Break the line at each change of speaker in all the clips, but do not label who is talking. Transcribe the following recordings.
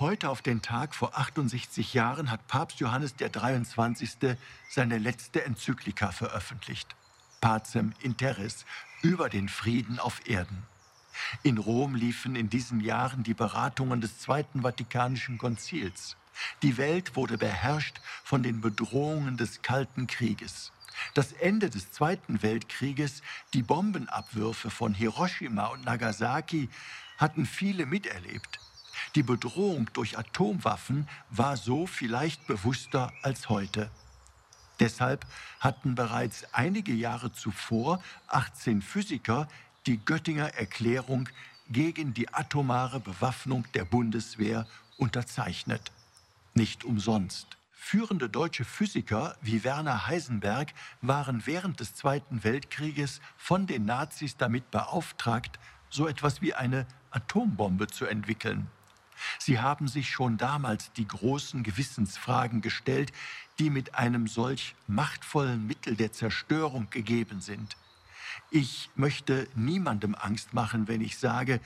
Heute auf den Tag vor 68 Jahren hat Papst Johannes der 23. seine letzte Enzyklika veröffentlicht. Pacem in über den Frieden auf Erden. In Rom liefen in diesen Jahren die Beratungen des Zweiten Vatikanischen Konzils. Die Welt wurde beherrscht von den Bedrohungen des Kalten Krieges. Das Ende des Zweiten Weltkrieges, die Bombenabwürfe von Hiroshima und Nagasaki hatten viele miterlebt. Die Bedrohung durch Atomwaffen war so vielleicht bewusster als heute. Deshalb hatten bereits einige Jahre zuvor 18 Physiker die Göttinger Erklärung gegen die atomare Bewaffnung der Bundeswehr unterzeichnet. Nicht umsonst. Führende deutsche Physiker wie Werner Heisenberg waren während des Zweiten Weltkrieges von den Nazis damit beauftragt, so etwas wie eine Atombombe zu entwickeln. Sie haben sich schon damals die großen Gewissensfragen gestellt, die mit einem solch machtvollen Mittel der Zerstörung gegeben sind. Ich möchte niemandem Angst machen, wenn ich sage,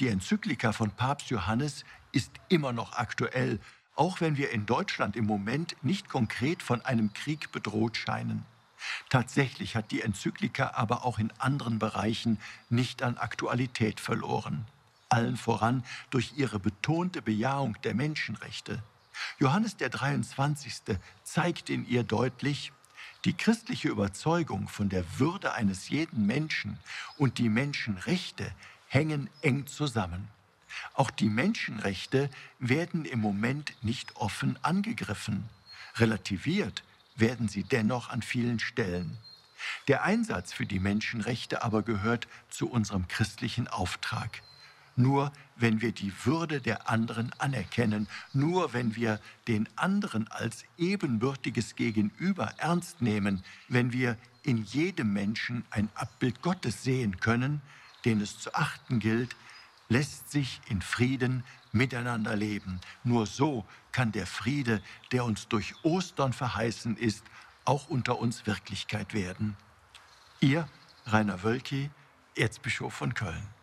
die Enzyklika von Papst Johannes ist immer noch aktuell, auch wenn wir in Deutschland im Moment nicht konkret von einem Krieg bedroht scheinen. Tatsächlich hat die Enzyklika aber auch in anderen Bereichen nicht an Aktualität verloren allen voran durch ihre betonte Bejahung der Menschenrechte. Johannes der 23. zeigt in ihr deutlich, die christliche Überzeugung von der Würde eines jeden Menschen und die Menschenrechte hängen eng zusammen. Auch die Menschenrechte werden im Moment nicht offen angegriffen. Relativiert werden sie dennoch an vielen Stellen. Der Einsatz für die Menschenrechte aber gehört zu unserem christlichen Auftrag. Nur wenn wir die Würde der anderen anerkennen, nur wenn wir den anderen als ebenbürtiges Gegenüber ernst nehmen, wenn wir in jedem Menschen ein Abbild Gottes sehen können, den es zu achten gilt, lässt sich in Frieden miteinander leben. Nur so kann der Friede, der uns durch Ostern verheißen ist, auch unter uns Wirklichkeit werden. Ihr, Rainer Wölki, Erzbischof von Köln.